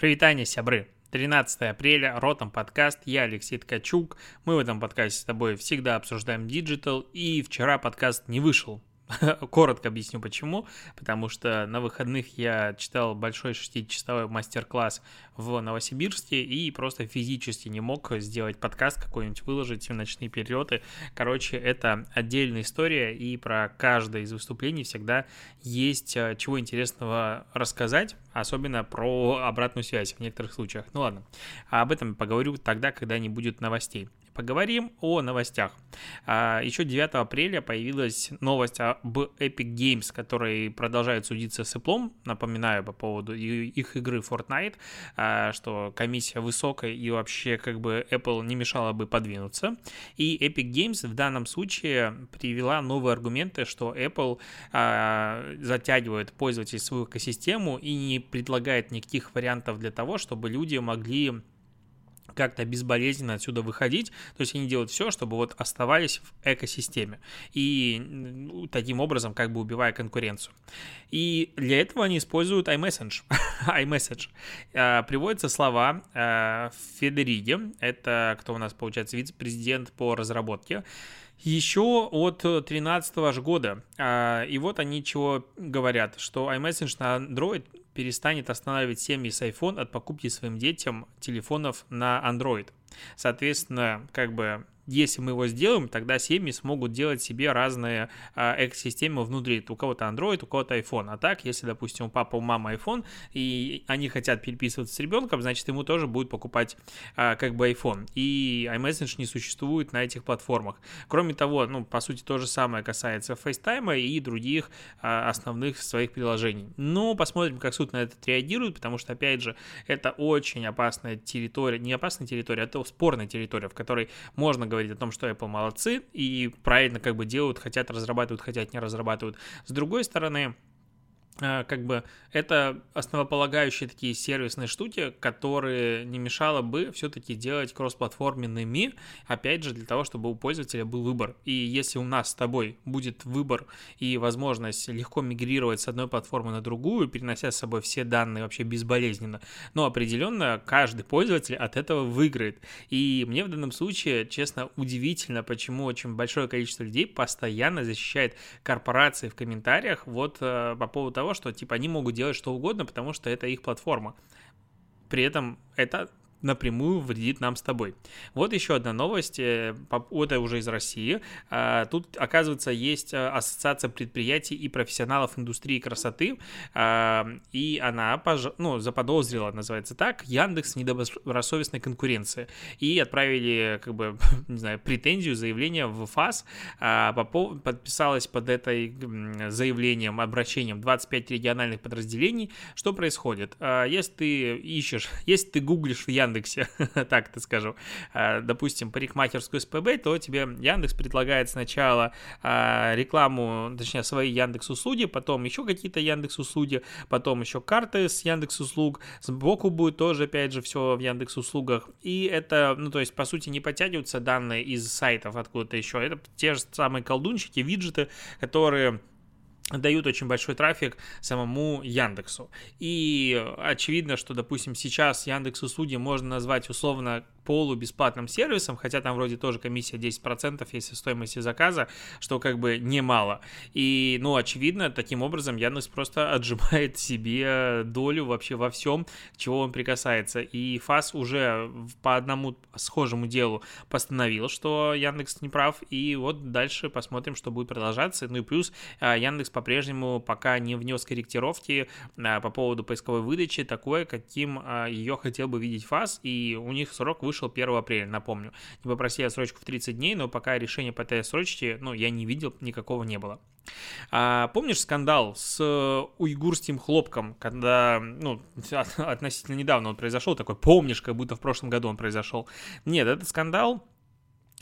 Прывітанне, сябры! 13 апреля, Ротом подкаст, я Алексей Ткачук. Мы в этом подкасте с тобой всегда обсуждаем digital, и вчера подкаст не вышел, Коротко объясню почему. Потому что на выходных я читал большой 6-часовой мастер-класс в Новосибирске и просто физически не мог сделать подкаст какой-нибудь, выложить в ночные перелеты. Короче, это отдельная история, и про каждое из выступлений всегда есть э, чего интересного рассказать, особенно про обратную связь в некоторых случаях. Ну ладно, об этом поговорю тогда, когда не будет новостей. Поговорим о новостях. А, еще 9 апреля появилась новость об Epic Games, который продолжает судиться с Apple. Напоминаю по поводу их игры Fortnite, а, что комиссия высокая и вообще как бы Apple не мешала бы подвинуться. И Epic Games в данном случае привела новые аргументы, что Apple а, затягивает пользователей в свою экосистему и не предлагает никаких вариантов для того, чтобы люди могли как-то безболезненно отсюда выходить. То есть они делают все, чтобы вот оставались в экосистеме. И таким образом как бы убивая конкуренцию. И для этого они используют iMessage. iMessage. А, приводятся слова а, Федериги. Это кто у нас получается вице-президент по разработке еще от 2013 аж года. А, и вот они чего говорят, что iMessage на Android перестанет останавливать семьи с iPhone от покупки своим детям телефонов на Android. Соответственно, как бы если мы его сделаем, тогда семьи смогут делать себе разные а, экосистемы внутри. У кого-то Android, у кого-то iPhone. А так, если, допустим, у папы, у мамы iPhone, и они хотят переписываться с ребенком, значит, ему тоже будет покупать а, как бы iPhone. И iMessage не существует на этих платформах. Кроме того, ну, по сути, то же самое касается FaceTime и других а, основных своих приложений. Но посмотрим, как суд на это реагирует, потому что, опять же, это очень опасная территория, не опасная территория, а это спорная территория, в которой можно говорить о том, что Apple молодцы и правильно как бы делают, хотят разрабатывают, хотят не разрабатывают. С другой стороны, как бы это основополагающие такие сервисные штуки, которые не мешало бы все-таки делать кроссплатформенными, опять же, для того, чтобы у пользователя был выбор. И если у нас с тобой будет выбор и возможность легко мигрировать с одной платформы на другую, перенося с собой все данные вообще безболезненно, но определенно каждый пользователь от этого выиграет. И мне в данном случае, честно, удивительно, почему очень большое количество людей постоянно защищает корпорации в комментариях вот э, по поводу того, что типа они могут делать что угодно, потому что это их платформа. При этом это напрямую вредит нам с тобой. Вот еще одна новость, э, это уже из России. А, тут, оказывается, есть э, ассоциация предприятий и профессионалов индустрии красоты, а, и она ну, заподозрила, называется так, Яндекс недобросовестной конкуренции. И отправили, как бы, не знаю, претензию, заявление в ФАС, а, подписалось под этой заявлением, обращением 25 региональных подразделений. Что происходит? Если ты ищешь, если ты гуглишь в Яндекс Яндексе, так это скажу, а, допустим, парикмахерскую СПБ, то тебе Яндекс предлагает сначала а, рекламу, точнее, свои Яндекс услуги, потом еще какие-то Яндекс услуги, потом еще карты с Яндекс услуг, сбоку будет тоже, опять же, все в Яндекс услугах, и это, ну, то есть, по сути, не подтягиваются данные из сайтов откуда-то еще, это те же самые колдунчики, виджеты, которые дают очень большой трафик самому Яндексу. И очевидно, что, допустим, сейчас Яндекс услуги можно назвать условно полубесплатным сервисом, хотя там вроде тоже комиссия 10% если стоимости заказа, что как бы немало. И, ну, очевидно, таким образом Яндекс просто отжимает себе долю вообще во всем, чего он прикасается. И ФАС уже по одному схожему делу постановил, что Яндекс не прав, и вот дальше посмотрим, что будет продолжаться. Ну и плюс а, Яндекс по-прежнему пока не внес корректировки а, по поводу поисковой выдачи такой, каким а, ее хотел бы видеть ФАС, и у них срок вышел 1 апреля, напомню. Не попросили отсрочку в 30 дней, но пока решения по этой отсрочке, ну, я не видел, никакого не было. А, помнишь скандал с уйгурским хлопком, когда, ну, относительно недавно он произошел, такой, помнишь, как будто в прошлом году он произошел? Нет, этот скандал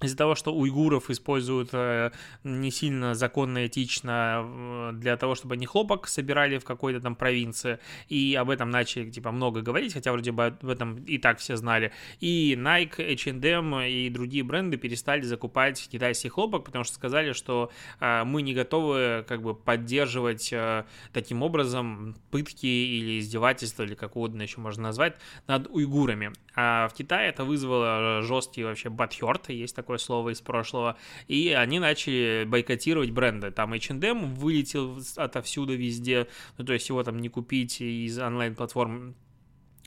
из-за того, что уйгуров используют э, не сильно законно, этично для того, чтобы они хлопок собирали в какой-то там провинции, и об этом начали, типа, много говорить, хотя вроде бы об этом и так все знали, и Nike, H&M и другие бренды перестали закупать китайский хлопок, потому что сказали, что э, мы не готовы, как бы, поддерживать э, таким образом пытки или издевательства, или как угодно еще можно назвать, над уйгурами. А в Китае это вызвало жесткий вообще батхерт, есть такой такое слово из прошлого, и они начали бойкотировать бренды. Там H&M вылетел отовсюду везде, ну, то есть его там не купить из онлайн-платформ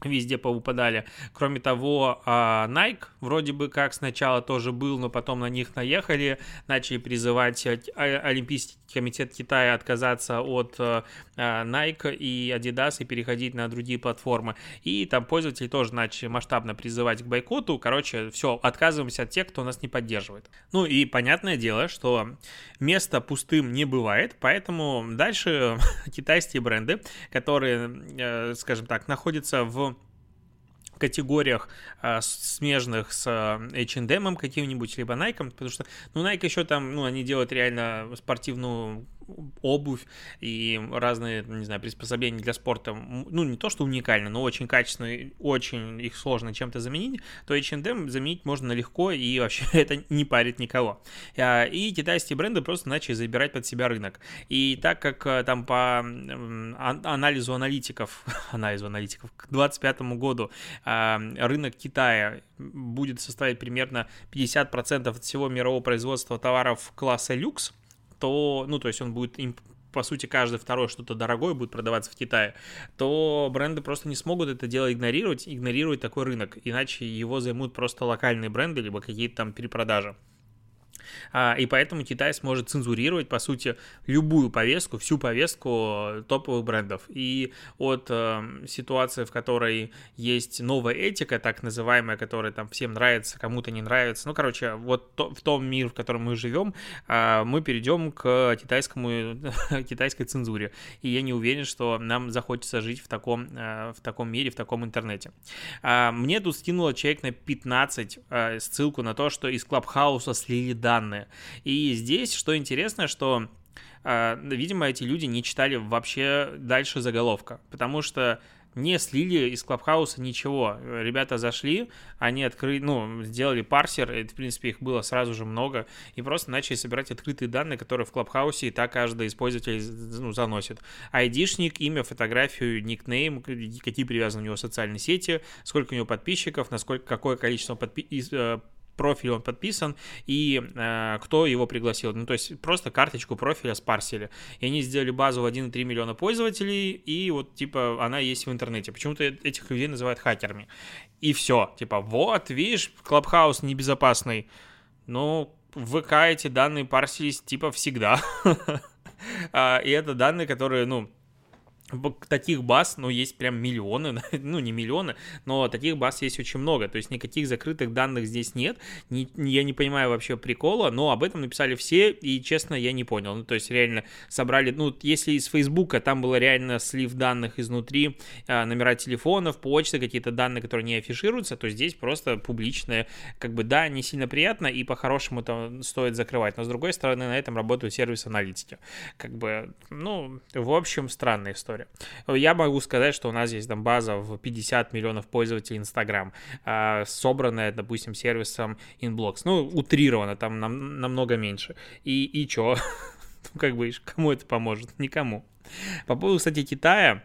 везде повыпадали. Кроме того, а, Nike вроде бы как сначала тоже был, но потом на них наехали, начали призывать а, Олимпийский комитет Китая отказаться от а, Nike и Adidas и переходить на другие платформы. И там пользователи тоже начали масштабно призывать к бойкоту. Короче, все, отказываемся от тех, кто нас не поддерживает. Ну и понятное дело, что место пустым не бывает, поэтому дальше китайские бренды, которые, э, скажем так, находятся в категориях а, смежных с H&M каким-нибудь, либо Nike, потому что, ну, Nike еще там, ну, они делают реально спортивную обувь и разные, не знаю, приспособления для спорта, ну, не то, что уникально, но очень качественные, очень их сложно чем-то заменить, то H&M заменить можно легко, и вообще это не парит никого. А, и китайские бренды просто начали забирать под себя рынок. И так как э, там по анализу аналитиков, анализу аналитиков, к 2025 году а, рынок Китая будет составить примерно 50% от всего мирового производства товаров класса люкс, то, ну, то есть он будет им по сути, каждый второй что-то дорогое будет продаваться в Китае, то бренды просто не смогут это дело игнорировать, игнорировать такой рынок, иначе его займут просто локальные бренды, либо какие-то там перепродажи. А, и поэтому Китай сможет цензурировать, по сути, любую повестку, всю повестку топовых брендов. И от э, ситуации, в которой есть новая этика, так называемая, которая там всем нравится, кому-то не нравится, ну, короче, вот то, в том мире, в котором мы живем, э, мы перейдем к китайскому, китайской цензуре. И я не уверен, что нам захочется жить в таком, э, в таком мире, в таком интернете. Э, мне тут скинуло человек на 15 э, ссылку на то, что из Клабхауса слили данные. И здесь, что интересно, что а, видимо, эти люди не читали вообще дальше заголовка, потому что не слили из Клабхауса ничего. Ребята зашли, они открыли, ну, сделали парсер, и, в принципе, их было сразу же много, и просто начали собирать открытые данные, которые в Клабхаусе и так каждый из пользователей ну, заносит. Айдишник, имя, фотографию, никнейм, какие привязаны у него социальные сети, сколько у него подписчиков, насколько, какое количество подпи- э, профиль он подписан и э, кто его пригласил. Ну, то есть просто карточку профиля спарсили. И они сделали базу в 1,3 миллиона пользователей, и вот, типа, она есть в интернете. Почему-то этих людей называют хакерами. И все. Типа, вот, видишь, Клабхаус небезопасный. Ну, в ВК эти данные парсились, типа, всегда. А, и это данные, которые, ну, таких баз, ну, есть прям миллионы, ну, не миллионы, но таких баз есть очень много, то есть никаких закрытых данных здесь нет, не, я не понимаю вообще прикола, но об этом написали все, и, честно, я не понял, ну, то есть реально собрали, ну, если из Фейсбука там было реально слив данных изнутри, а, номера телефонов, почты, какие-то данные, которые не афишируются, то здесь просто публичные, как бы, да, не сильно приятно, и по-хорошему это стоит закрывать, но, с другой стороны, на этом работают сервисы аналитики, как бы, ну, в общем, странная история история. Я могу сказать, что у нас есть там база в 50 миллионов пользователей Instagram, а, собранная, допустим, сервисом Inblocks. Ну, утрировано, там нам, намного меньше. И, и чё? Ну, как бы, кому это поможет? Никому. По поводу, кстати, Китая,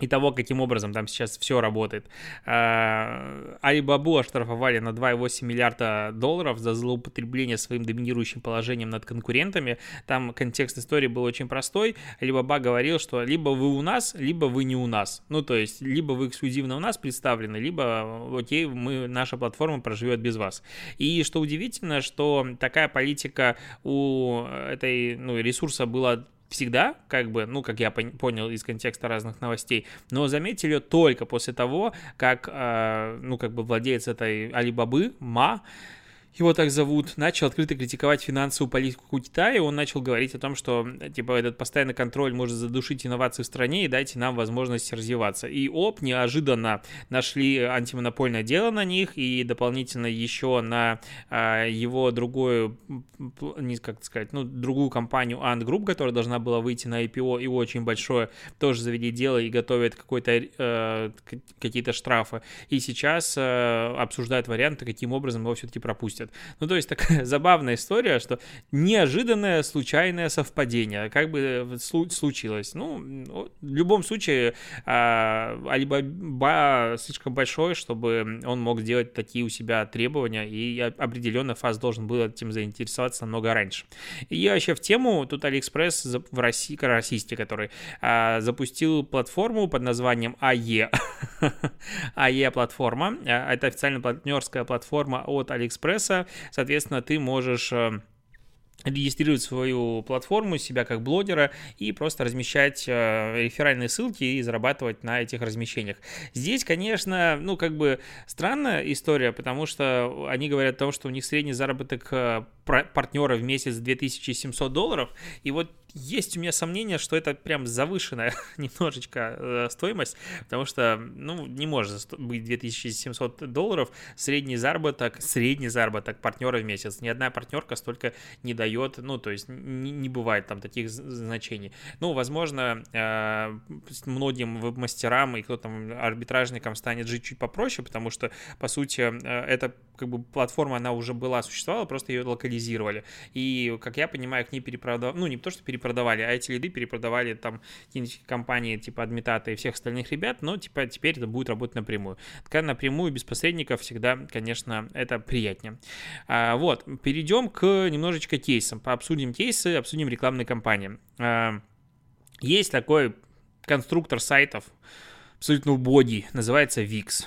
и того, каким образом там сейчас все работает. А, Алибабу оштрафовали на 2,8 миллиарда долларов за злоупотребление своим доминирующим положением над конкурентами. Там контекст истории был очень простой. Алибаба говорил, что либо вы у нас, либо вы не у нас. Ну, то есть, либо вы эксклюзивно у нас представлены, либо, окей, мы, наша платформа проживет без вас. И что удивительно, что такая политика у этой ну, ресурса была всегда, как бы, ну, как я понял из контекста разных новостей, но заметили ее только после того, как, э, ну, как бы владелец этой Алибабы, Ма, его так зовут, начал открыто критиковать финансовую политику Китая, он начал говорить о том, что, типа, этот постоянный контроль может задушить инновации в стране и дайте нам возможность развиваться. И оп, неожиданно нашли антимонопольное дело на них и дополнительно еще на а, его другую, не как сказать, ну, другую компанию Ant Group, которая должна была выйти на IPO и очень большое, тоже завели дело и готовят какой-то, э, какие-то штрафы. И сейчас э, обсуждают варианты, каким образом его все-таки пропустят происходит. Ну, то есть такая забавная история, что неожиданное случайное совпадение, как бы случилось. Ну, в любом случае, а, Alibaba слишком большой, чтобы он мог сделать такие у себя требования, и определенно ФАС должен был этим заинтересоваться намного раньше. И вообще в тему, тут Алиэкспресс в России, российский, который а, запустил платформу под названием AE. AE платформа. А, это официально партнерская платформа от Алиэкспресса, соответственно, ты можешь э, регистрировать свою платформу, себя как блогера и просто размещать э, реферальные ссылки и зарабатывать на этих размещениях. Здесь, конечно, ну, как бы странная история, потому что они говорят о том, что у них средний заработок э, партнера в месяц 2700 долларов, и вот есть у меня сомнение, что это прям завышенная немножечко э, стоимость, потому что, ну, не может быть 2700 долларов средний заработок, средний заработок партнера в месяц. Ни одна партнерка столько не дает, ну, то есть не, не бывает там таких значений. Ну, возможно, э, многим веб-мастерам и кто там арбитражникам станет жить чуть попроще, потому что, по сути, э, эта как бы платформа, она уже была, существовала, просто ее локализировали. И, как я понимаю, к ней перепродавали, ну, не то, что перепродавали, а эти лиды перепродавали там какие-нибудь компании типа Адмитата и всех остальных ребят, но типа теперь это будет работать напрямую. Такая напрямую, без посредников, всегда, конечно, это приятнее. А, вот, перейдем к немножечко кейсам. Пообсудим кейсы, обсудим рекламные кампании. А, есть такой конструктор сайтов, абсолютно убогий, называется VIX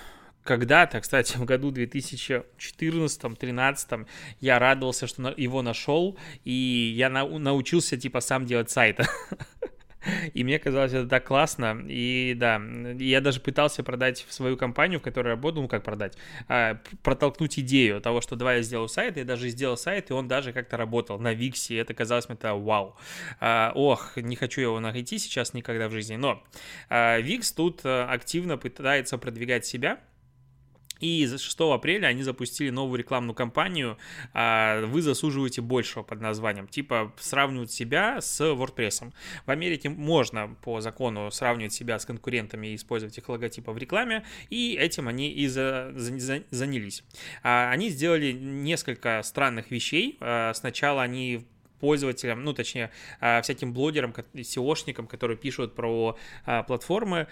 когда-то, кстати, в году 2014-2013 я радовался, что его нашел, и я на научился, типа, сам делать сайты. И мне казалось это так классно. И да, я даже пытался продать свою компанию, в которой работал, ну как продать, а, протолкнуть идею того, что давай я сделаю сайт. Я даже сделал сайт, и он даже как-то работал на Виксе. Это казалось мне это вау. А, ох, не хочу его найти сейчас никогда в жизни. Но а, Викс тут а, активно пытается продвигать себя и 6 апреля они запустили новую рекламную кампанию а, «Вы заслуживаете большего» под названием. Типа сравнивают себя с WordPress. В Америке можно по закону сравнивать себя с конкурентами и использовать их логотипы в рекламе, и этим они и за, за, занялись. А, они сделали несколько странных вещей. А, сначала они пользователям, ну, точнее, всяким блогерам, SEOшникам, которые пишут про платформы,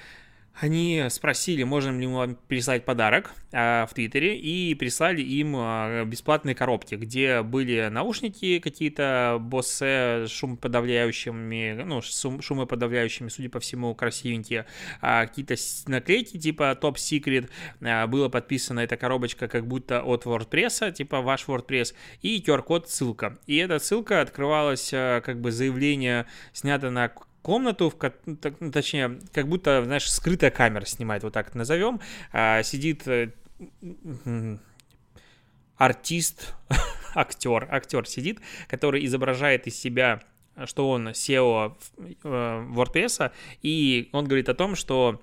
они спросили, можем ли мы вам прислать подарок а, в Твиттере, и прислали им а, бесплатные коробки, где были наушники какие-то Bose шумоподавляющими, ну, шум, шумоподавляющими, судя по всему, красивенькие, а, какие-то наклейки типа Top Secret, а, было подписана эта коробочка как будто от WordPress, типа ваш WordPress, и QR-код ссылка. И эта ссылка открывалась а, как бы заявление, снято на комнату, в, ну, точнее, как будто, знаешь, скрытая камера снимает, вот так назовем, а, сидит э, артист, актер, актер сидит, который изображает из себя, что он SEO э, WordPress, и он говорит о том, что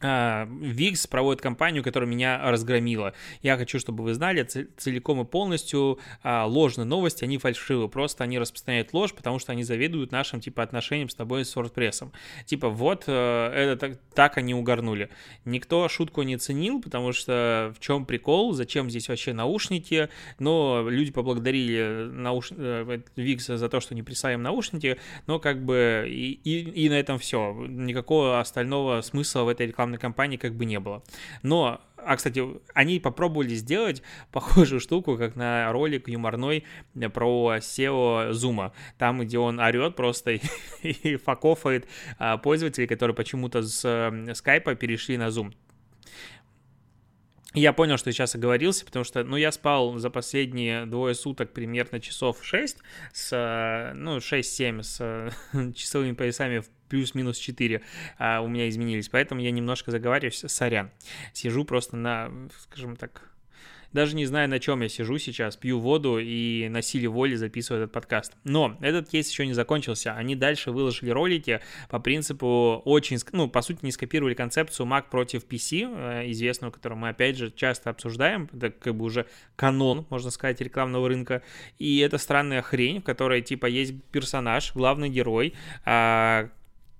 Викс проводит кампанию, которая меня разгромила. Я хочу, чтобы вы знали, целиком и полностью а, ложные новости, они фальшивы. Просто они распространяют ложь, потому что они заведуют нашим, типа, отношением с тобой с WordPress. Типа, вот, э, это так, так они угорнули. Никто шутку не ценил, потому что в чем прикол, зачем здесь вообще наушники, но люди поблагодарили науш... Викс э, за то, что не присылаем наушники, но как бы и, и, и на этом все. Никакого остального смысла в этой рекламной компании как бы не было. Но а, кстати, они попробовали сделать похожую штуку, как на ролик юморной про SEO Zoom. Там, где он орет просто и, факофает а, пользователей, которые почему-то с скайпа перешли на Zoom. Я понял, что сейчас оговорился, потому что, ну, я спал за последние двое суток примерно часов 6, с, ну, 6-7 с часовыми поясами в плюс-минус 4 а, у меня изменились, поэтому я немножко заговариваюсь, сорян. Сижу просто на, скажем так, даже не знаю, на чем я сижу сейчас, пью воду и на силе воли записываю этот подкаст. Но этот кейс еще не закончился. Они дальше выложили ролики по принципу очень, ну, по сути, не скопировали концепцию Mac против PC, э, известную, которую мы, опять же, часто обсуждаем. Это как бы уже канон, можно сказать, рекламного рынка. И это странная хрень, в которой, типа, есть персонаж, главный герой, а,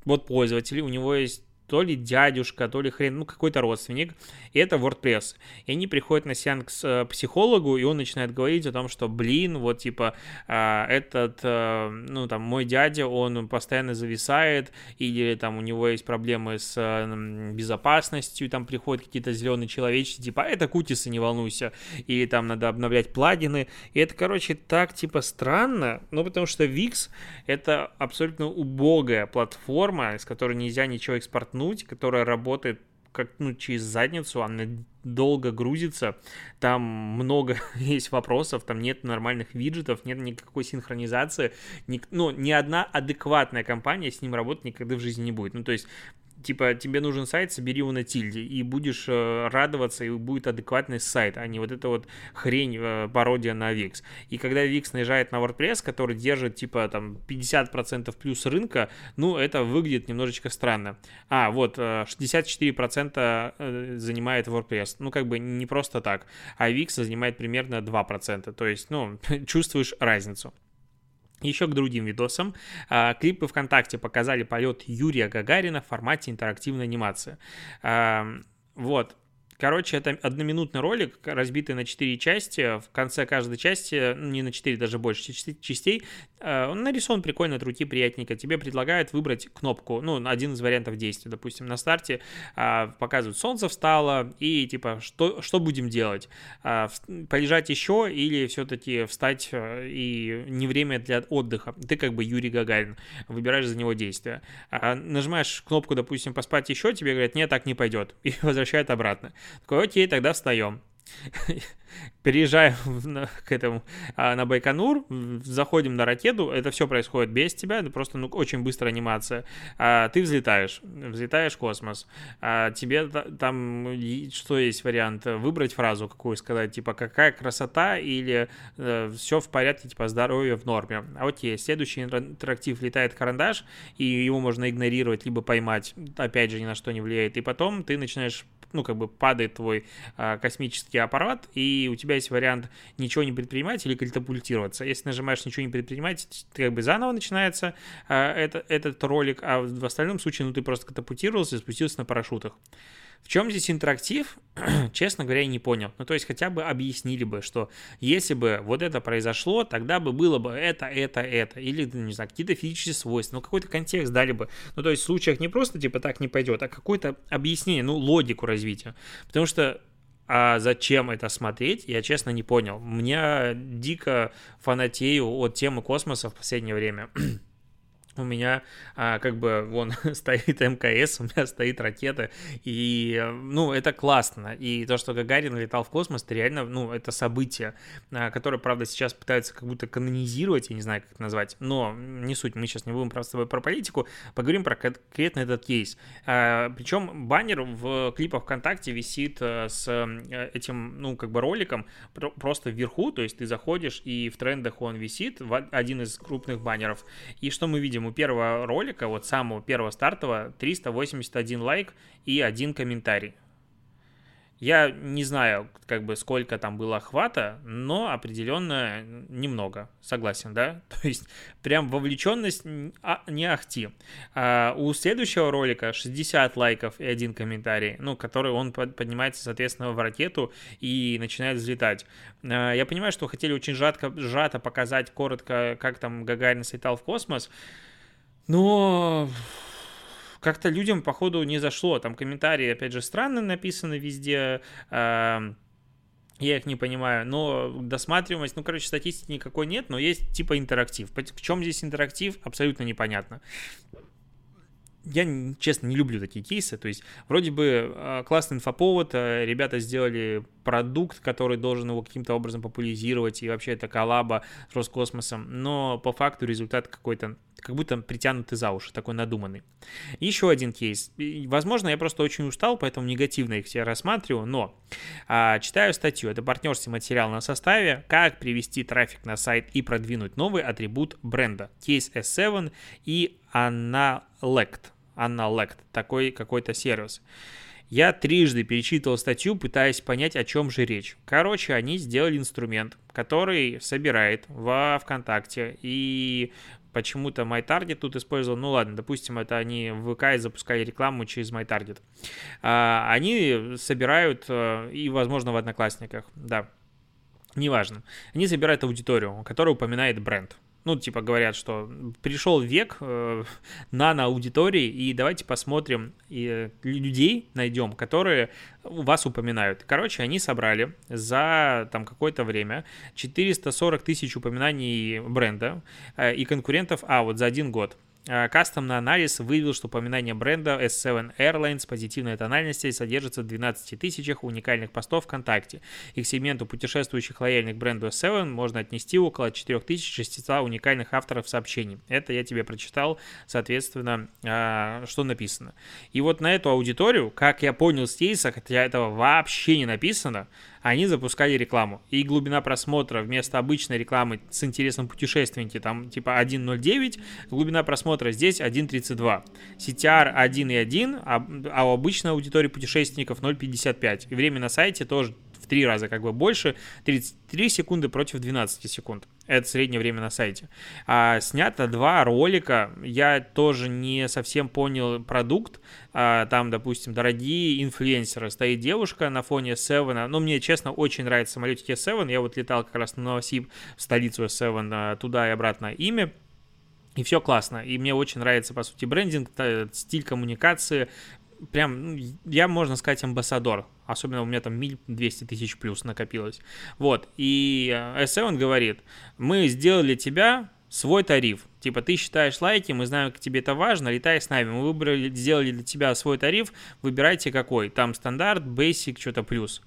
вот пользователь, у него есть то ли дядюшка, то ли хрен, ну какой-то родственник, и это WordPress. И они приходят на сеанс к э, психологу, и он начинает говорить о том, что, блин, вот типа а, этот, э, ну там, мой дядя, он постоянно зависает, или там у него есть проблемы с э, безопасностью, там приходят какие-то зеленые человечки, типа, «А, это кутисы, не волнуйся, или там надо обновлять плагины, и это, короче, так типа странно, ну потому что Wix это абсолютно убогая платформа, с которой нельзя ничего экспортировать портнуть, которая работает как ну, через задницу, она долго грузится, там много есть вопросов, там нет нормальных виджетов, нет никакой синхронизации, ни, ну, ни одна адекватная компания с ним работать никогда в жизни не будет. Ну, то есть типа, тебе нужен сайт, собери его на тильде, и будешь э, радоваться, и будет адекватный сайт, а не вот эта вот хрень, э, пародия на Wix. И когда Wix наезжает на WordPress, который держит, типа, там, 50% плюс рынка, ну, это выглядит немножечко странно. А, вот, э, 64% э, занимает WordPress. Ну, как бы не просто так. А Wix занимает примерно 2%. То есть, ну, чувствуешь разницу. Еще к другим видосам. А, клипы ВКонтакте показали полет Юрия Гагарина в формате интерактивной анимации. Вот, Короче, это одноминутный ролик, разбитый на четыре части. В конце каждой части, ну, не на четыре, даже больше частей, э, он нарисован прикольно, от руки приятненько. Тебе предлагают выбрать кнопку, ну, один из вариантов действия. Допустим, на старте а, показывают, солнце встало, и типа, что, что будем делать? А, полежать еще или все-таки встать, э, и не время для отдыха? Ты как бы Юрий Гагарин, выбираешь за него действие. А, нажимаешь кнопку, допустим, поспать еще, тебе говорят, нет, так не пойдет, и возвращают обратно. Такой, окей, тогда встаем. переезжаем к этому а, на Байконур, заходим на ракету, это все происходит без тебя, это просто ну, очень быстрая анимация. А, ты взлетаешь, взлетаешь в космос, а, тебе там что есть вариант выбрать фразу какую сказать, типа какая красота или э, все в порядке, типа здоровье в норме. А вот есть следующий интерактив летает карандаш и его можно игнорировать либо поймать, опять же ни на что не влияет, и потом ты начинаешь ну, как бы падает твой а, космический аппарат, и у тебя есть вариант ничего не предпринимать или катапультироваться. Если нажимаешь ничего не предпринимать, ты как бы заново начинается а, это, этот ролик, а в остальном случае, ну, ты просто катапультировался и спустился на парашютах. В чем здесь интерактив, честно говоря, я не понял. Ну, то есть хотя бы объяснили бы, что если бы вот это произошло, тогда бы было бы это, это, это. Или, не знаю, какие-то физические свойства. Ну, какой-то контекст дали бы. Ну, то есть в случаях не просто типа так не пойдет, а какое-то объяснение, ну, логику развития. Потому что а зачем это смотреть, я честно не понял. Меня дико фанатею от темы космоса в последнее время. у меня а, как бы вон стоит МКС, у меня стоит ракета, и, ну, это классно, и то, что Гагарин летал в космос, это реально, ну, это событие, а, которое, правда, сейчас пытаются как будто канонизировать, я не знаю, как это назвать, но не суть, мы сейчас не будем просто с тобой про политику, поговорим про конкретно этот кейс. А, причем баннер в клипах ВКонтакте висит а, с а, этим, ну, как бы роликом просто вверху, то есть ты заходишь, и в трендах он висит, один из крупных баннеров, и что мы видим? У первого ролика, вот самого первого стартового, 381 лайк и один комментарий. Я не знаю, как бы сколько там было охвата, но определенно немного, согласен, да? То есть прям вовлеченность а, не ахти. А у следующего ролика 60 лайков и один комментарий, ну, который он поднимается, соответственно, в ракету и начинает взлетать. А, я понимаю, что хотели очень сжатко, сжато показать коротко, как там Гагарин слетал в космос, но как-то людям, походу, не зашло. Там комментарии, опять же, странно написаны везде. Я их не понимаю, но досматриваемость, ну, короче, статистики никакой нет, но есть типа интерактив. В чем здесь интерактив, абсолютно непонятно я, честно, не люблю такие кейсы. То есть, вроде бы а, классный инфоповод, а, ребята сделали продукт, который должен его каким-то образом популяризировать, и вообще это коллаба с Роскосмосом, но по факту результат какой-то, как будто притянутый за уши, такой надуманный. Еще один кейс. Возможно, я просто очень устал, поэтому негативно их все рассматриваю, но А, читаю статью. Это партнерский материал на составе. Как привести трафик на сайт и продвинуть новый атрибут бренда. Case S7 и Analect. Analect. Такой какой-то сервис. Я трижды перечитывал статью, пытаясь понять, о чем же речь. Короче, они сделали инструмент, который собирает во ВКонтакте и почему-то MyTarget тут использовал, ну ладно, допустим, это они в ВК запускали рекламу через MyTarget. А, они собирают, э, и, возможно, в Одноклассниках, да, неважно. Они собирают аудиторию, которая упоминает бренд ну, типа говорят, что пришел век э, нано-аудитории, и давайте посмотрим, и э, людей найдем, которые вас упоминают. Короче, они собрали за там какое-то время 440 тысяч упоминаний бренда э, и конкурентов, а вот за один год. А, кастомный анализ выявил, что упоминание бренда S7 Airlines позитивной тональности содержится в 12 тысячах уникальных постов ВКонтакте. И к сегменту путешествующих лояльных бренду S7 можно отнести около 4600 уникальных авторов сообщений. Это я тебе прочитал, соответственно, а, что написано. И вот на эту аудиторию, как я понял с кейса, хотя этого вообще не написано, они запускали рекламу. И глубина просмотра вместо обычной рекламы с интересом путешественники, там типа 1.09, глубина просмотра здесь 1.32. CTR 1.1, а, а у обычной аудитории путешественников 0.55. И время на сайте тоже в три раза как бы больше, 33 секунды против 12 секунд. Это среднее время на сайте. А, снято два ролика. Я тоже не совсем понял продукт. А, там, допустим, дорогие инфлюенсеры. Стоит девушка на фоне Севена. Ну, мне, честно, очень нравятся самолетики S7. Я вот летал как раз на Новосиб, в столицу S7, а, туда и обратно ими. И все классно. И мне очень нравится, по сути, брендинг, стиль коммуникации, прям, ну, я, можно сказать, амбассадор. Особенно у меня там миль 200 тысяч плюс накопилось. Вот, и S7 говорит, мы сделали тебя свой тариф. Типа, ты считаешь лайки, мы знаем, как тебе это важно, летай с нами. Мы выбрали, сделали для тебя свой тариф, выбирайте какой. Там стандарт, basic, что-то плюс.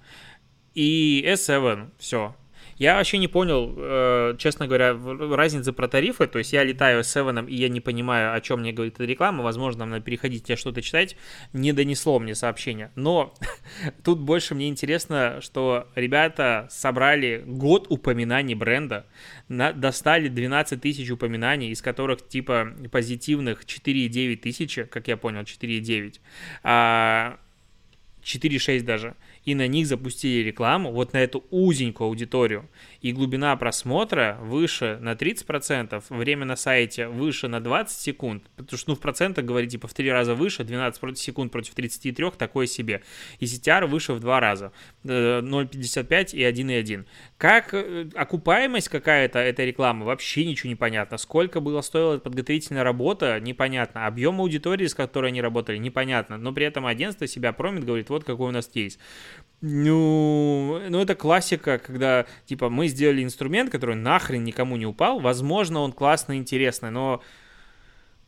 И S7, все. Я вообще не понял, э, честно говоря, разницы про тарифы. То есть я летаю с Севеном, и я не понимаю, о чем мне говорит эта реклама. Возможно, нам надо переходить, я что-то читать. Не донесло мне сообщение. Но тут больше мне интересно, что ребята собрали год упоминаний бренда, достали 12 тысяч упоминаний, из которых типа позитивных 4,9 тысячи, как я понял, 4,9. А 4,6 даже и на них запустили рекламу, вот на эту узенькую аудиторию, и глубина просмотра выше на 30%, время на сайте выше на 20 секунд, потому что, ну, в процентах говорить, типа, в 3 раза выше, 12 секунд против 33, такое себе. И CTR выше в 2 раза, 0,55 и 1,1. Как э, окупаемость какая-то этой рекламы, вообще ничего не понятно. Сколько было стоила подготовительная работа, непонятно. Объем аудитории, с которой они работали, непонятно. Но при этом агентство себя промит, говорит, вот какой у нас кейс. Ну, ну, это классика, когда, типа, мы сделали инструмент, который нахрен никому не упал. Возможно, он классный, интересный, но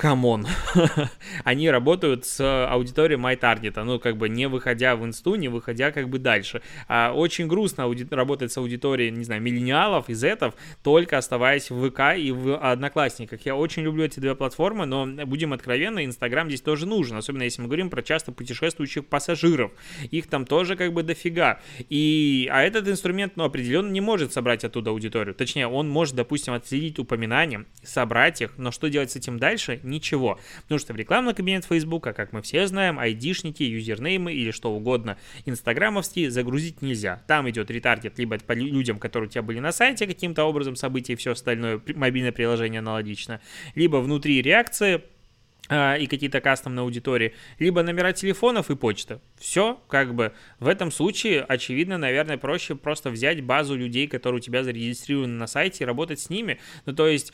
come on, они работают с аудиторией MyTarget, ну, как бы не выходя в инсту, не выходя как бы дальше. А очень грустно ауди- работать с аудиторией, не знаю, миллениалов и зетов, только оставаясь в ВК и в Одноклассниках. Я очень люблю эти две платформы, но будем откровенны, Инстаграм здесь тоже нужен, особенно если мы говорим про часто путешествующих пассажиров. Их там тоже как бы дофига. И, а этот инструмент, ну, определенно не может собрать оттуда аудиторию. Точнее, он может, допустим, отследить упоминания, собрать их, но что делать с этим дальше, ничего. Потому что в рекламный кабинет Фейсбука, как мы все знаем, айдишники, юзернеймы или что угодно инстаграмовские загрузить нельзя. Там идет ретаргет либо по людям, которые у тебя были на сайте каким-то образом, события и все остальное, мобильное приложение аналогично, либо внутри реакции, а, и какие-то кастомные аудитории, либо номера телефонов и почта. Все, как бы, в этом случае, очевидно, наверное, проще просто взять базу людей, которые у тебя зарегистрированы на сайте и работать с ними. Ну, то есть,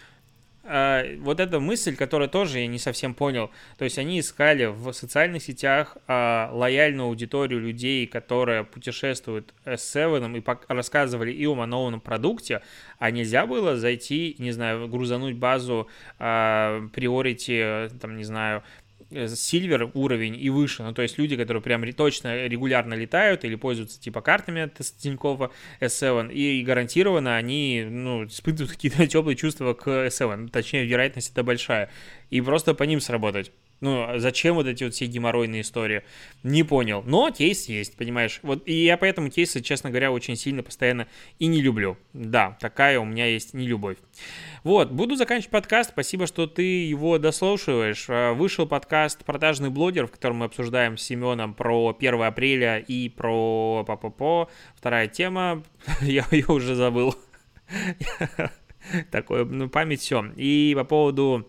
э, вот эта мысль, которую тоже я не совсем понял, то есть они искали в социальных сетях э, лояльную аудиторию людей, которые путешествуют с Seven и рассказывали и о новом продукте, а нельзя было зайти, не знаю, грузануть базу э, Priority, там, не знаю, сильвер уровень и выше, ну то есть люди, которые прям точно регулярно летают или пользуются типа картами от Тинькова S7 и гарантированно они ну, испытывают какие-то теплые чувства к S7, точнее вероятность это большая, и просто по ним сработать. Ну, а зачем вот эти вот все геморройные истории? Не понял. Но кейс есть, понимаешь? Вот, и я поэтому кейсы, честно говоря, очень сильно постоянно и не люблю. Да, такая у меня есть нелюбовь. Вот, буду заканчивать подкаст. Спасибо, что ты его дослушиваешь. А, вышел подкаст «Продажный блогер», в котором мы обсуждаем с Семеном про 1 апреля и про по Вторая тема, я ее уже забыл. Такое, ну, память все. И по поводу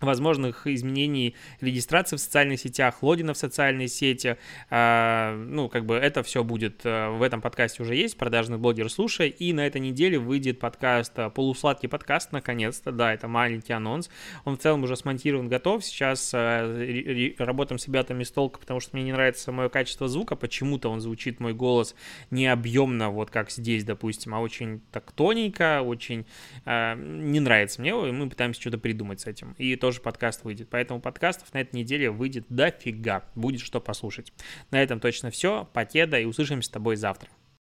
возможных изменений регистрации в социальных сетях, логина в социальные сети. А, ну, как бы это все будет э, в этом подкасте уже есть, продажный блогер слушай, и на этой неделе выйдет подкаст, э, полусладкий подкаст, наконец-то, да, это маленький анонс, он в целом уже смонтирован, готов, сейчас э, работаем с ребятами с толка, потому что мне не нравится мое качество звука, почему-то он звучит, мой голос, не объемно, вот как здесь, допустим, а очень так тоненько, очень не нравится мне, и мы пытаемся что-то придумать с этим, и то, тоже подкаст выйдет. Поэтому подкастов на этой неделе выйдет дофига. Будет что послушать. На этом точно все. Покеда и услышимся с тобой завтра.